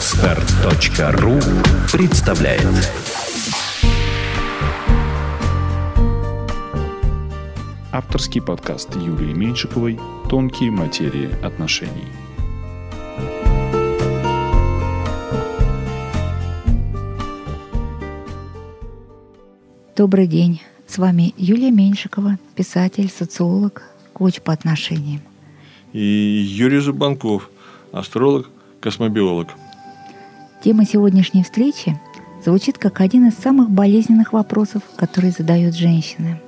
Отстар.ру представляет Авторский подкаст Юлии Меньшиковой «Тонкие материи отношений». Добрый день. С вами Юлия Меньшикова, писатель, социолог, коуч по отношениям. И Юрий Зубанков, астролог, космобиолог. Тема сегодняшней встречи звучит как один из самых болезненных вопросов, которые задают женщины.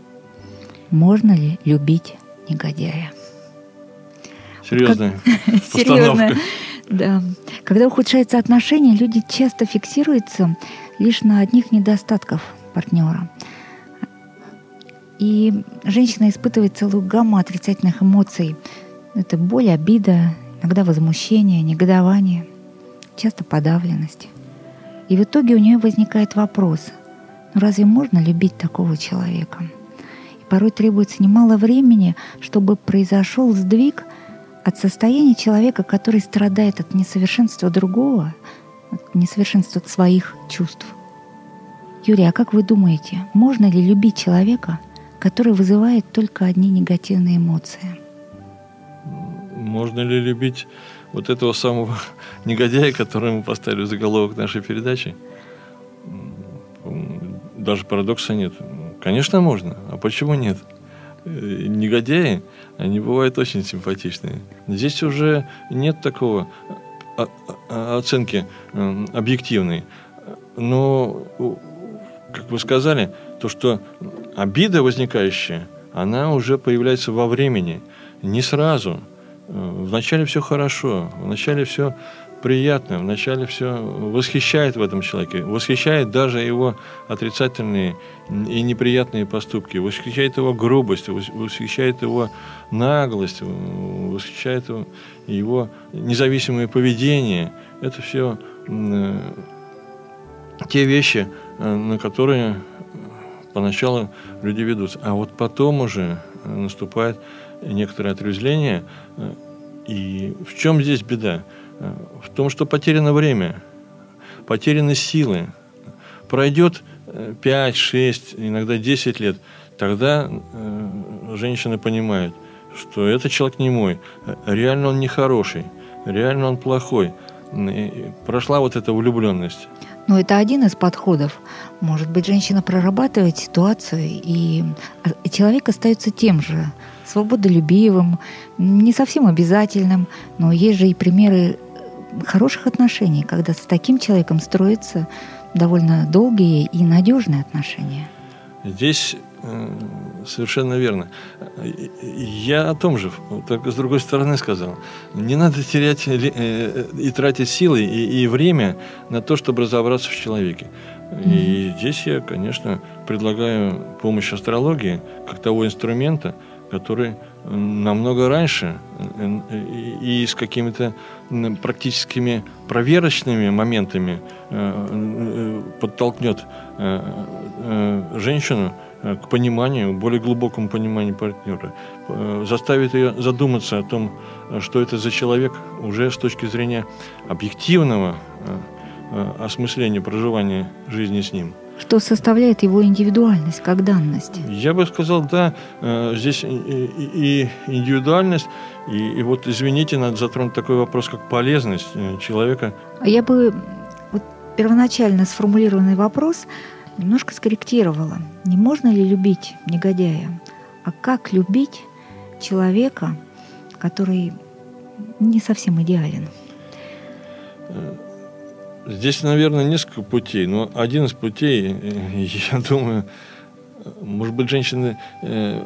Можно ли любить негодяя? Серьезная Как- Серьезно. Да. Когда ухудшаются отношения, люди часто фиксируются лишь на одних недостатках партнера. И женщина испытывает целую гамму отрицательных эмоций. Это боль, обида, иногда возмущение, негодование, часто подавленность. И в итоге у нее возникает вопрос, ну разве можно любить такого человека? И порой требуется немало времени, чтобы произошел сдвиг от состояния человека, который страдает от несовершенства другого, от несовершенства своих чувств. Юрий, а как вы думаете, можно ли любить человека, который вызывает только одни негативные эмоции? Можно ли любить вот этого самого негодяя, который мы поставили в заголовок нашей передачи? Даже парадокса нет. Конечно, можно. А почему нет? Э, Негодяи, они бывают очень симпатичные. Здесь уже нет такого а- а- оценки м, объективной. Но, как вы сказали, то, что обида возникающая, она уже появляется во времени, не сразу. Э, Вначале все хорошо, вначале все приятно, вначале все восхищает в этом человеке, восхищает даже его отрицательные и неприятные поступки, восхищает его грубость, вос- восхищает его наглость, э, восхищает его, независимое поведение. Это все те вещи, э, на которые поначалу люди ведутся. А вот потом уже э, наступает некоторое отрезвление. Э, И в чем здесь беда? Э, В том, что потеряно время, потеряны силы. Пройдет 5, 6, иногда 10 лет, тогда э, женщины понимают, что этот человек не мой, э, реально он нехороший, реально он плохой. И прошла вот эта влюбленность. Но это один из подходов. Может быть, женщина прорабатывает ситуацию, и а- человек остается тем же, свободолюбивым, не совсем обязательным, но есть же и примеры э, хороших отношений, когда с таким человеком строятся довольно долгие и надежные отношения. Здесь э, совершенно верно. Я о том же, только с другой стороны сказал. Не надо терять э, и тратить силы и, и время на то, чтобы разобраться в человеке. И здесь я, конечно, предлагаю помощь астрологии как того инструмента, который намного раньше и с какими-то практическими проверочными моментами э, э, подтолкнет э, женщину к пониманию, более глубокому пониманию партнера, заставит ее задуматься о том, что это за человек уже с точки зрения объективного осмысления проживания жизни с ним. Что составляет его индивидуальность как данность? Я бы сказал, да, э, здесь и, индивидуальность, и, и вот, извините, надо затронуть такой вопрос, как полезность э, человека. А Я бы вот первоначально сформулированный вопрос немножко скорректировала. Не можно ли любить негодяя, а как любить человека, который не совсем идеален? Здесь, наверное, несколько путей, но один из путей, э, я думаю, может быть, женщина э,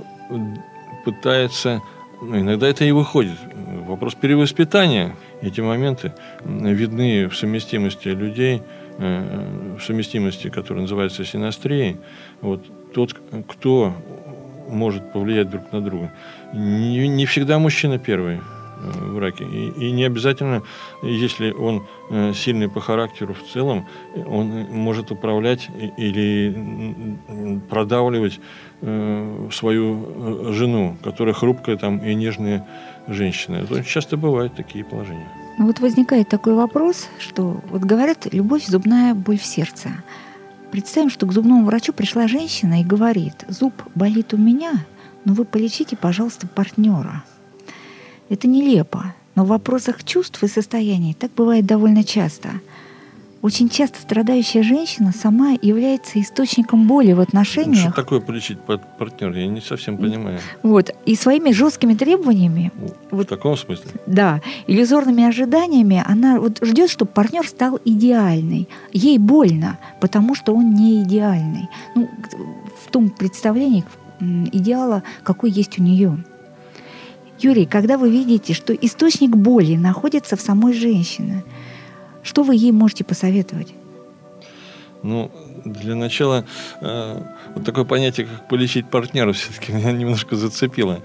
пытается, ну, иногда это и выходит. Вопрос перевоспитания. Эти моменты видны в совместимости людей, э, в совместимости, которая называется синастрией. Вот тот, кто может повлиять друг на друга. Не, не всегда мужчина первый в браке. И, и не обязательно, если он э, сильный по характеру в целом, э, он э, может управлять или продавливать э, свою э, жену, которая хрупкая там и нежная женщина. Это часто бывают такие положения. Ну вот возникает такой вопрос, что вот говорят, любовь – зубная боль в сердце. Представим, что к зубному врачу пришла женщина и говорит, зуб болит у меня, но вы полечите, пожалуйста, партнера. Это нелепо, но в вопросах чувств и состояний так бывает довольно часто – очень часто страдающая женщина сама является источником боли в отношениях. Что такое полечить партнера? Я не совсем понимаю. Вот. И своими жесткими требованиями. В вот, таком смысле? Да. Иллюзорными ожиданиями она вот ждет, чтобы партнер стал идеальный. Ей больно, потому что он не идеальный. Ну, в том представлении идеала, какой есть у нее. Юрий, когда вы видите, что источник боли находится в самой женщине – что вы ей можете посоветовать? Ну, для начала, э, вот такое понятие, как полечить партнера, все-таки меня немножко зацепило.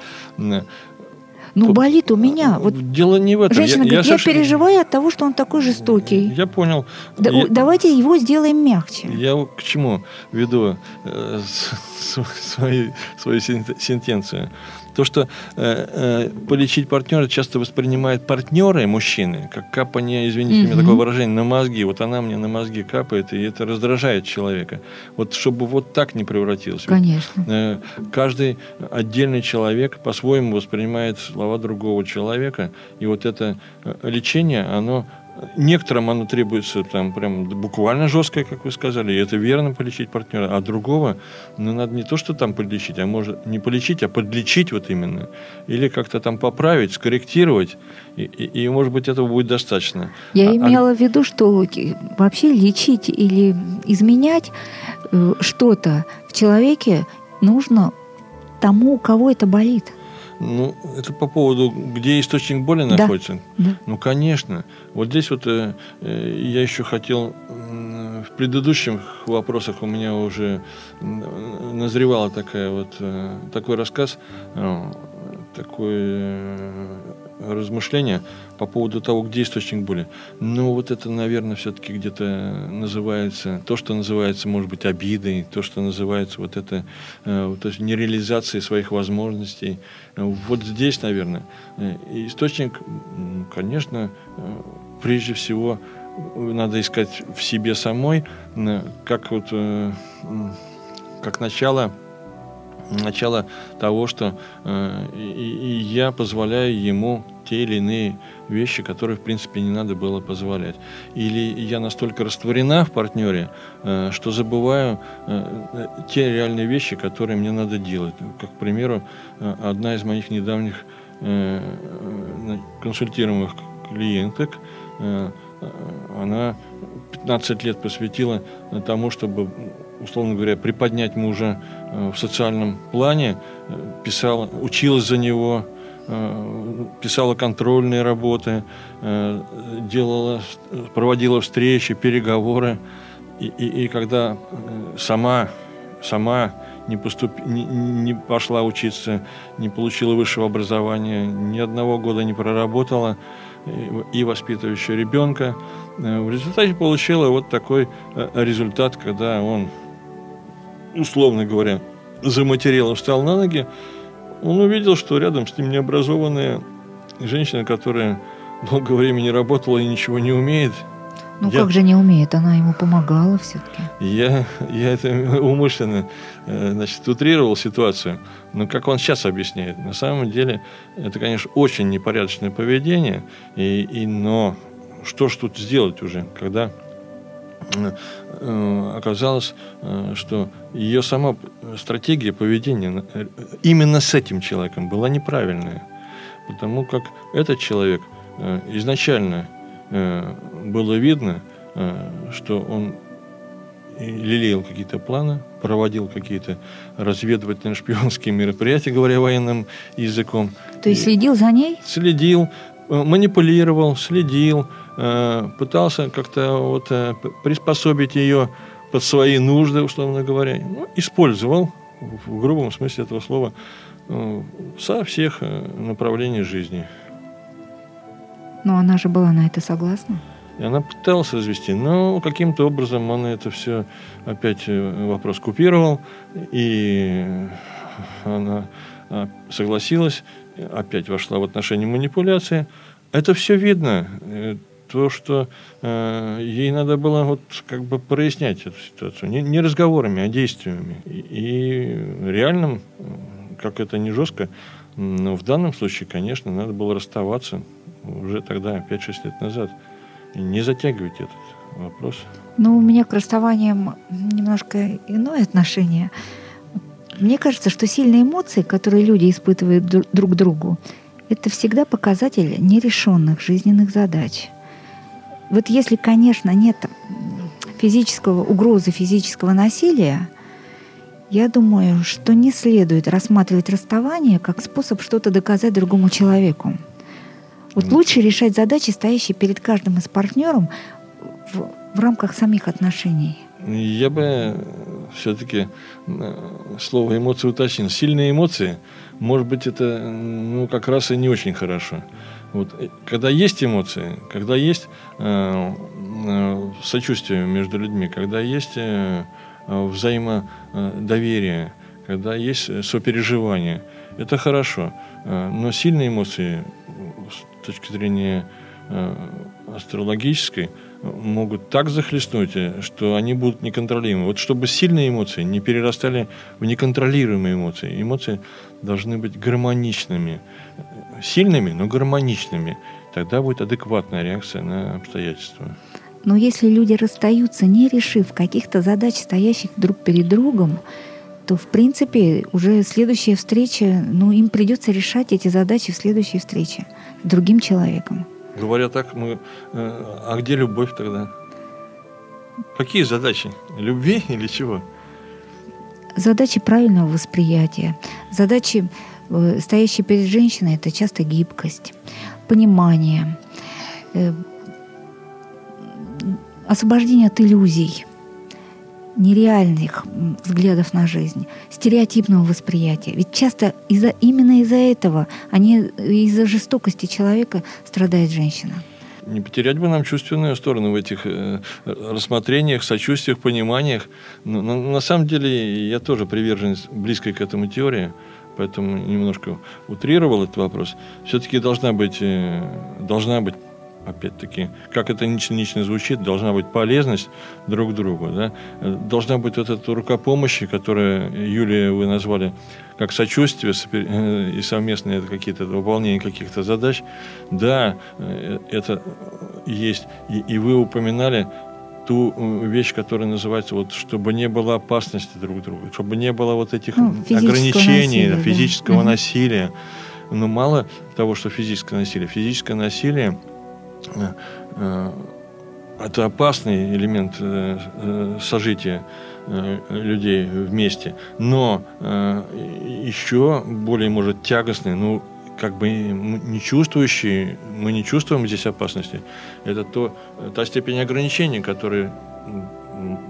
Ну, болит у меня. Вот Дело не в этом. Женщина я, говорит, я, я соверш... переживаю от того, что он такой жестокий. Я понял. Да, я... Давайте его сделаем мягче. Я к чему веду э, свою, свою сентенцию? То, что э, э, полечить партнера часто воспринимают партнеры мужчины, как капание, извините mm-hmm. меня такое выражение, на мозги. Вот она мне на мозги капает, и это раздражает человека. Вот чтобы вот так не превратилось. Конечно. Э, каждый отдельный человек по-своему воспринимает слова другого человека, и вот это э, лечение, оно Некоторым оно требуется там прям буквально жесткое, как вы сказали, и это верно полечить партнера, а другого, ну, надо не то, что там полечить, а может не полечить, а подлечить вот именно. Или как-то там поправить, скорректировать, и, и, и может быть, этого будет достаточно. Я а, а имела а... в виду, что вообще лечить или изменять э, что-то в человеке нужно тому, у кого это болит. Ну, это по поводу, где источник боли да. находится. Да. Ну, конечно. Вот здесь вот э, э, я еще хотел э, в предыдущих вопросах у меня уже назревала такая вот э, такой рассказ, э, такой э, размышления по поводу того, где источник боли. Но вот это, наверное, все-таки где-то называется, то, что называется, может быть, обидой, то, что называется вот это, э, то есть нереализацией своих возможностей. Вот здесь, наверное, э, источник, конечно, э, прежде всего надо искать в себе самой, как вот как начало начало того, что э, и, и я позволяю ему те или иные вещи, которые, в принципе, не надо было позволять. Или я настолько растворена в партнере, э, что забываю э, те реальные вещи, которые мне надо делать. Как, к примеру, э, одна из моих недавних э, э консультируемых клиенток, э, она 15 лет посвятила тому, чтобы условно говоря, приподнять мужа э, в социальном плане, э, писала, училась за него, э, писала контрольные работы, делала, проводила встречи, переговоры. И, и, и когда сама, сама не, поступ... не, не пошла учиться, не получила высшего образования, ни одного года не проработала, и воспитывающая ребенка. В результате получила вот такой результат, когда он условно говоря, за материалом встал на ноги, он увидел, что рядом с ним необразованная женщина, которая долгое время не работала и ничего не умеет. Ну я, как же не умеет, она ему помогала все-таки. Я, я это умышленно э, значит, утрировал ситуацию, но как он сейчас объясняет, на самом деле это, конечно, очень непорядочное поведение, и, и, но что ж тут сделать уже, когда оказалось, э, что ее сама стратегия поведения э, именно с этим человеком была неправильная. Потому как этот человек изначально было видно, что он лелеял какие-то планы, проводил какие-то разведывательные шпионские мероприятия, говоря военным языком. То есть следил за ней? Следил, манипулировал, следил, Э, пытался как-то вот э, приспособить ее под свои нужды, условно говоря, ну, использовал в грубом смысле этого слова э, со всех направлений жизни. Но она же была на это согласна? И она пыталась развести, но каким-то образом он это все опять вопрос купировал, и она согласилась, опять вошла в отношения манипуляции – это все видно. То, что э, ей надо было вот как бы прояснять эту ситуацию. Не, не разговорами, а действиями. И, и реальным, как это не жестко, но в данном случае, конечно, надо было расставаться уже тогда, 5-6 лет назад. И не затягивать этот вопрос. Ну, у меня к расставаниям немножко иное отношение. Мне кажется, что сильные эмоции, которые люди испытывают друг к другу, это всегда показатель нерешенных жизненных задач. Вот если, конечно, нет физического угрозы физического насилия, я думаю, что не следует рассматривать расставание как способ что-то доказать другому человеку. Вот лучше решать задачи, стоящие перед каждым из партнеров в, в рамках самих отношений. Я бы все-таки э, слово эмоции уточнил. Сильные эмоции, может быть, это ну, как раз и не очень хорошо. Вот, э, когда есть эмоции, когда есть э, э, сочувствие между людьми, когда есть э, взаимодоверие, когда есть сопереживание, это хорошо. Э, но сильные эмоции с точки зрения э, астрологической могут так захлестнуть, что они будут неконтролируемы. Вот чтобы сильные эмоции не перерастали в неконтролируемые эмоции. Эмоции должны быть гармоничными. Сильными, но гармоничными. Тогда будет адекватная реакция на обстоятельства. Но если люди расстаются, не решив каких-то задач, стоящих друг перед другом, то, в принципе, уже следующая встреча, ну, им придется решать эти задачи в следующей встрече с другим человеком. Говоря так, мы... Э, а где любовь тогда? Какие задачи? Любви или чего? Задачи правильного восприятия. Задачи, э, стоящие перед женщиной, это часто гибкость, понимание, э, освобождение от иллюзий, нереальных взглядов на жизнь, стереотипного восприятия. Ведь часто из-за, именно из-за этого, а не из-за жестокости человека страдает женщина. Не потерять бы нам чувственную сторону в этих э, рассмотрениях, сочувствиях, пониманиях. Но, но на самом деле я тоже приверженец близкой к этому теории, поэтому немножко утрировал этот вопрос. Все-таки должна быть, э, должна быть опять-таки, как это нично звучит, должна быть полезность друг другу, да? должна быть вот эта рукопомощь, которую, Юлия, вы назвали как сочувствие э, и совместные какие-то выполнение каких-то задач. Да, э, это есть. И, и вы упоминали ту э, вещь, которая называется, вот, чтобы не было опасности друг другу, чтобы не было вот этих ну, ограничений, насилия, физического да. насилия. Но мало того, что физическое насилие. Физическое насилие Э, э, это опасный элемент э, сожития людей вместе, но еще более, может, тягостный, ну, как бы не чувствующий, мы не чувствуем здесь опасности. Это то, та степень ограничений, которые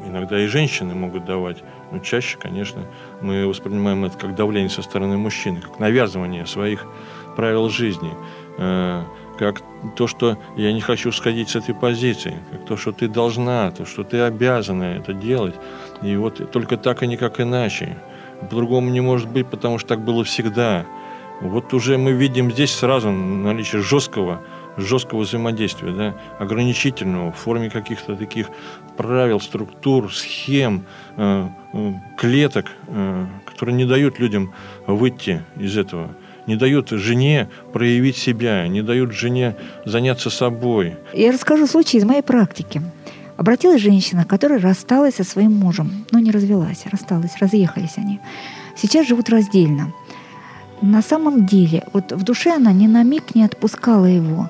иногда и женщины могут давать. Но чаще, конечно, мы воспринимаем это как давление со стороны мужчины, как навязывание своих правил жизни как то, что я не хочу сходить с этой позиции, как то, что ты должна, то, что ты обязана это делать. И вот только так и никак иначе. По-другому не может быть, потому что так было всегда. Вот уже мы видим здесь сразу наличие жесткого, жесткого взаимодействия, да, ограничительного в форме каких-то таких правил, структур, схем, э, э, клеток, э, которые не дают людям выйти из этого не дают жене проявить себя, не дают жене заняться собой. Я расскажу случай из моей практики. Обратилась женщина, которая рассталась со своим мужем, но не развелась, рассталась, разъехались они. Сейчас живут раздельно. На самом деле, вот в душе она ни на миг не отпускала его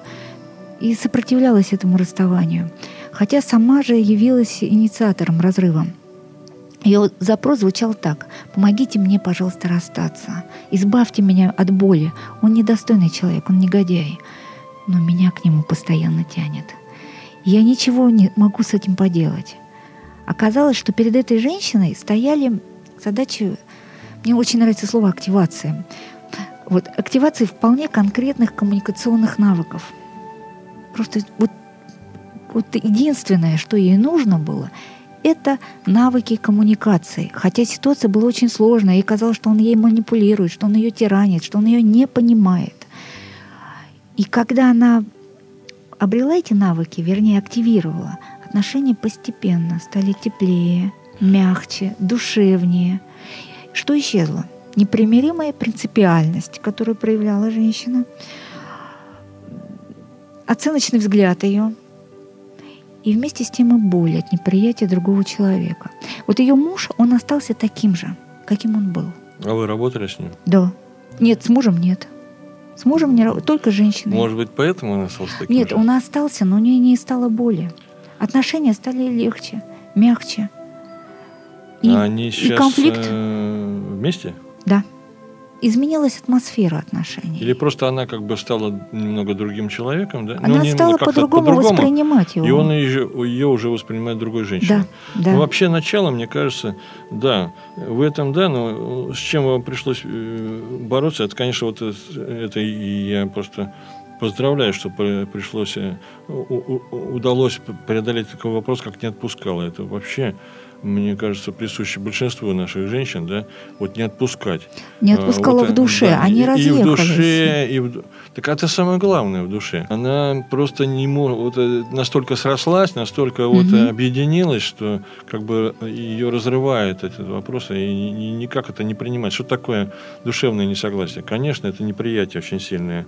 и сопротивлялась этому расставанию, хотя сама же явилась инициатором разрыва. Ее запрос звучал так. «Помогите мне, пожалуйста, расстаться. Избавьте меня от боли. Он недостойный человек, он негодяй. Но меня к нему постоянно тянет. Я ничего не могу с этим поделать». Оказалось, что перед этой женщиной стояли задачи... Мне очень нравится слово «активация». Вот активации вполне конкретных коммуникационных навыков. Просто вот, вот единственное, что ей нужно было — это навыки коммуникации. Хотя ситуация была очень сложная, и казалось, что он ей манипулирует, что он ее тиранит, что он ее не понимает. И когда она обрела эти навыки, вернее, активировала, отношения постепенно стали теплее, мягче, душевнее. Что исчезло? Непримиримая принципиальность, которую проявляла женщина, оценочный взгляд ее, и вместе с тем и боль от неприятия другого человека. Вот ее муж, он остался таким же, каким он был. А вы работали с ним? Да. Нет, с мужем нет. С мужем не только женщины. Может быть, поэтому он остался таким Нет, же? он остался, но у нее не стало боли. Отношения стали легче, мягче. И, А они и сейчас конфликт, э, вместе? Да. Изменилась атмосфера отношений. Или просто она как бы стала немного другим человеком, да? Она Ну, стала по-другому, воспринимать его. И он ее, ее уже воспринимает другой женщиной. Да, да. Ну, вообще начало, мне кажется, да, в этом да, но с чем вам пришлось э, бороться, это, конечно, вот это, и я просто поздравляю, что при- пришлось, э, удалось преодолеть такой вопрос, как не отпускала. Это вообще, мне кажется, присуще большинству наших женщин, да, вот не отпускать. Не А, отпускала вот, в душе, да, они и, разъехались. И в душе, и в... Так это самое главное в душе. Она просто не может, вот, э, настолько срослась, настолько вот Мгм. э, объединилась, что как бы ее разрывает этот вопрос, и ни- никак это не принимать. Что такое душевное несогласие? Конечно, это неприятие очень сильное.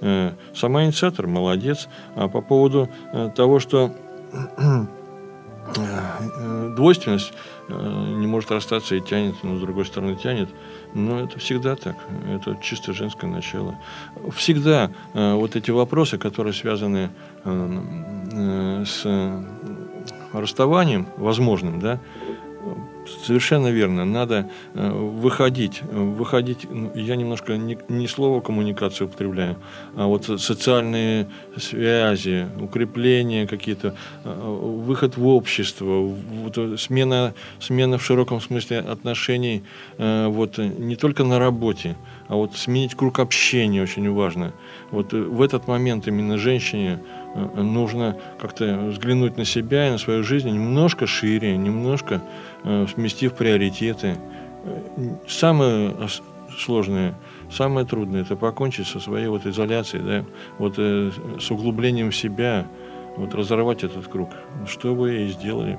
Э, Сама инициатор молодец. А по поводу э, того, что э, двойственность э, не может расстаться и тянет, но с другой стороны тянет. Но это всегда так. Это чисто женское начало. Всегда вот эти вопросы, которые связаны с расставанием возможным, да, Совершенно верно. Надо э, выходить, э, выходить. ну, Я немножко не, не слово коммуникацию употребляю, а вот социальные связи, укрепления какие-то, э, выход в общество, вот, смена, смена в широком смысле отношений, вот не только на работе, а вот сменить круг общения очень важно. Вот в этот момент именно женщине нужно как-то взглянуть на себя и на свою жизнь немножко шире, немножко э, сместив приоритеты. Э, Самое сложное, самое трудное – это покончить со своей вот изоляцией, да, вот э, с углублением в себя, вот разорвать этот круг. Что вы и сделали.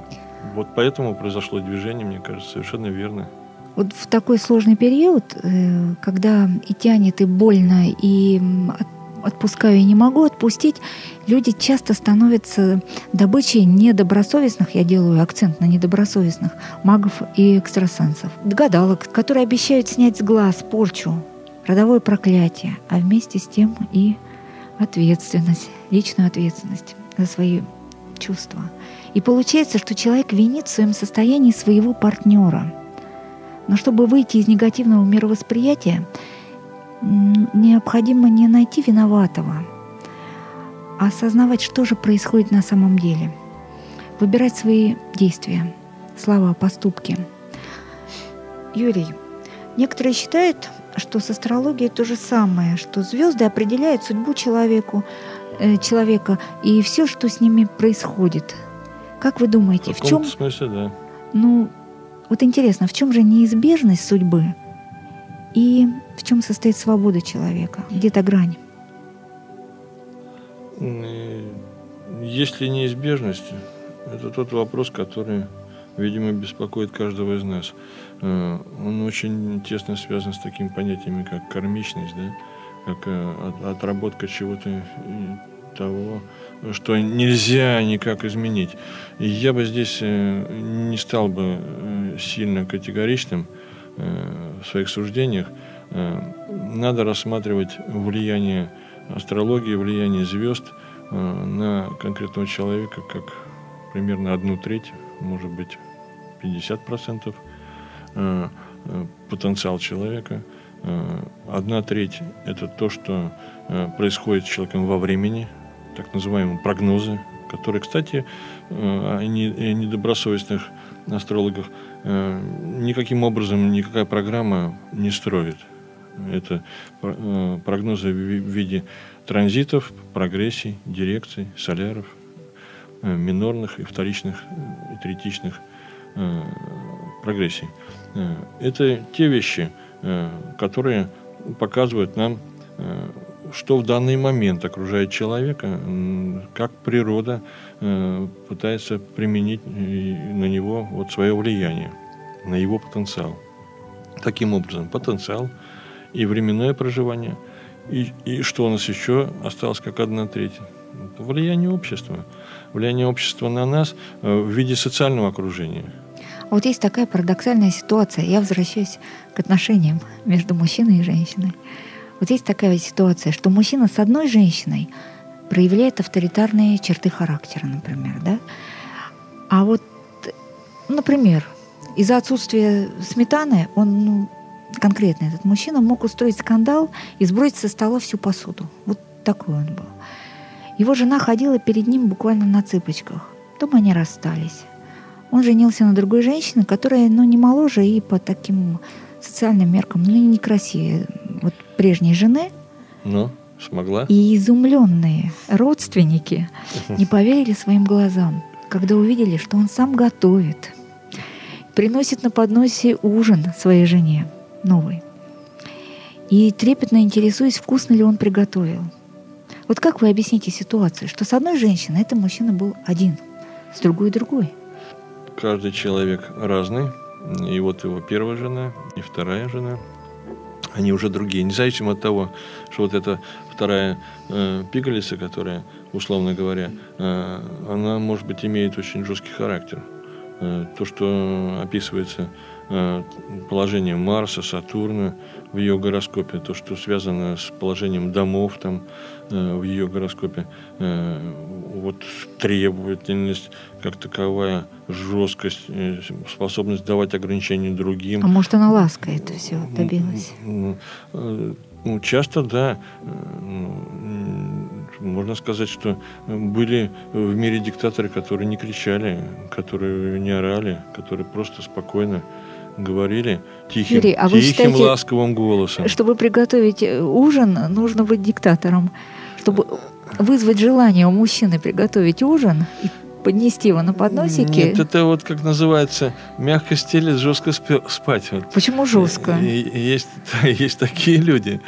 Вот поэтому произошло движение, мне кажется, совершенно верно. Вот в такой сложный период, э, когда и тянет, и больно, и от- отпускаю и не могу отпустить, люди часто становятся добычей недобросовестных, я делаю акцент на недобросовестных, магов и экстрасенсов, гадалок, которые обещают снять с глаз порчу, родовое проклятие, а вместе с тем и ответственность, личную ответственность за свои чувства. И получается, что человек винит в своем состоянии своего партнера – но чтобы выйти из негативного мировосприятия, необходимо не найти виноватого, а осознавать, что же происходит на самом деле. Выбирать свои действия, слова, поступки. Юрий, некоторые считают, что с астрологией то же самое, что звезды определяют судьбу человеку, э, человека и все, что с ними происходит. Как вы думаете, в, В чем, смысле, да. ну, вот интересно, в чем же неизбежность судьбы и в чем состоит свобода человека? Где-то грань. М, Если неизбежность, это тот вопрос, который, видимо, беспокоит каждого из нас. Э, Он очень тесно связан с такими понятиями, как кармичность, да? как э, от- отработка чего-то того, что нельзя никак изменить. И я бы здесь э, не стал бы сильно категоричным в своих суждениях. Э, Надо рассматривать влияние астрологии, влияние звезд э, на конкретного человека как примерно одну треть, может быть, 50% э, потенциал человека. Одна треть – это то, что происходит с человеком во времени, так называемые прогнозы, которые, кстати, о не- о недобросовестных астрологах никаким образом никакая программа не строит. Это э, прогнозы в ви- в виде транзитов, прогрессий, дирекций, соляров, э, минорных и вторичных э, и третичных прогрессий. Это те вещи, которые показывают нам что в данный момент окружает человека, как природа пытается применить на него вот свое влияние, на его потенциал. Таким образом, потенциал и временное проживание, и, и что у нас еще осталось как одна треть? Влияние общества. Влияние общества на нас э, в виде социального окружения. Вот есть такая парадоксальная ситуация. Я возвращаюсь к отношениям между мужчиной и женщиной. Вот есть такая ситуация, что мужчина с одной женщиной проявляет авторитарные черты характера, например, да? А вот, например, из-за отсутствия сметаны он, ну, конкретно этот мужчина, мог устроить скандал и сбросить со стола всю посуду. Вот такой он был. Его жена ходила перед ним буквально на цыпочках. Потом они расстались. Он женился на другой женщине, которая, ну, не моложе и по таким социальным меркам, ну, некрасивее вот прежней жены. Ну, смогла. И изумленные родственники не поверили своим глазам, когда увидели, что он сам готовит, приносит на подносе ужин своей жене новый. И трепетно интересуясь, вкусно ли он приготовил. Вот как вы объясните ситуацию, что с одной женщиной этот мужчина был один, с другой другой? Каждый человек разный. И вот его первая жена, и вторая жена, они уже другие. Независимо от того, что вот эта вторая э, пигалица, которая, условно говоря, э, она, может быть, имеет очень жесткий характер. Э, то, что описывается Э, положением Марса, Сатурна в ее гороскопе, то, что связано с положением домов там э, в ее гороскопе, э, вот требовательность как таковая, жесткость, способность давать ограничения другим. А может, она лаской это все добилась? Ну, часто, да. Ну, можно сказать, что были в мире диктаторы, которые не кричали, которые не орали, которые просто спокойно говорили тихим, Юрий, а тихим считаете, ласковым голосом. Чтобы приготовить э, ужин, нужно быть диктатором. Чтобы вызвать желание у мужчины приготовить ужин и поднести его на подносике. Нет, это вот как называется мягко стелить, жестко спать. Почему жестко? Есть, есть такие люди.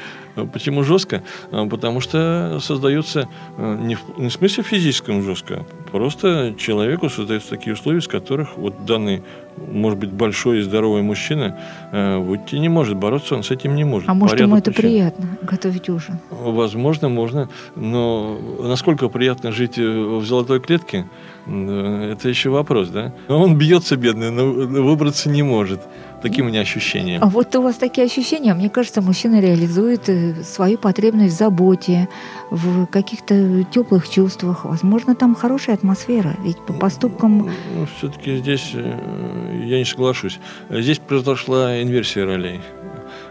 Почему жестко? А, потому что создается а, не в, не в смысле физическом жестко, просто человеку создаются такие условия, из которых вот данный, может быть, большой и здоровый мужчина а, выйти не может, бороться он с этим не может. А может, ему это причин. приятно, готовить ужин? Возможно, можно, но насколько приятно жить в золотой клетке, это еще вопрос, да? Он бьется, бедный, но выбраться не может. Такие у меня ощущения. А вот у вас такие ощущения. Мне кажется, мужчина реализует э, свою потребность в заботе, в каких-то теплых чувствах. Возможно, там хорошая атмосфера. Ведь по поступкам... Ну, все-таки здесь э, я не соглашусь. Здесь произошла инверсия ролей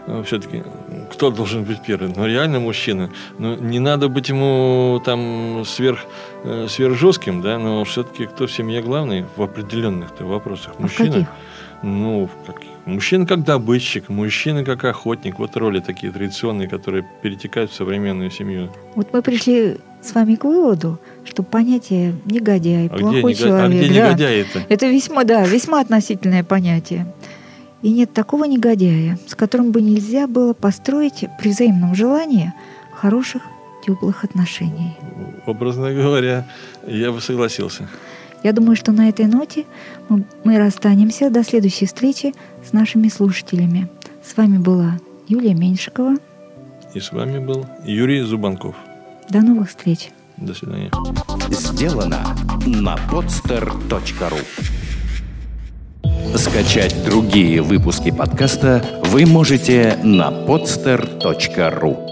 э, все-таки кто должен быть первым? Ну, реально мужчина. Ну, не надо быть ему там сверх, сверх жестким, да, но все-таки кто в семье главный в определенных вопросах? Мужчина. А в каких? Ну, как, мужчина как добытчик, мужчина как охотник. Вот роли такие традиционные, которые перетекают в современную семью. Вот мы пришли с вами к выводу, что понятие негодяй, а плохой где, человек. А где да, негодяй это? Это весьма, да, весьма относительное понятие. И нет такого негодяя, с которым бы нельзя было построить при взаимном желании хороших, теплых отношений. Образно говоря, я бы согласился. Я думаю, что на этой ноте мы расстанемся до следующей встречи с нашими слушателями. С вами была Юлия Меньшикова. И с вами был Юрий Зубанков. До новых встреч. До свидания. Сделано на podster.ru Скачать другие выпуски подкаста вы можете на podster.ru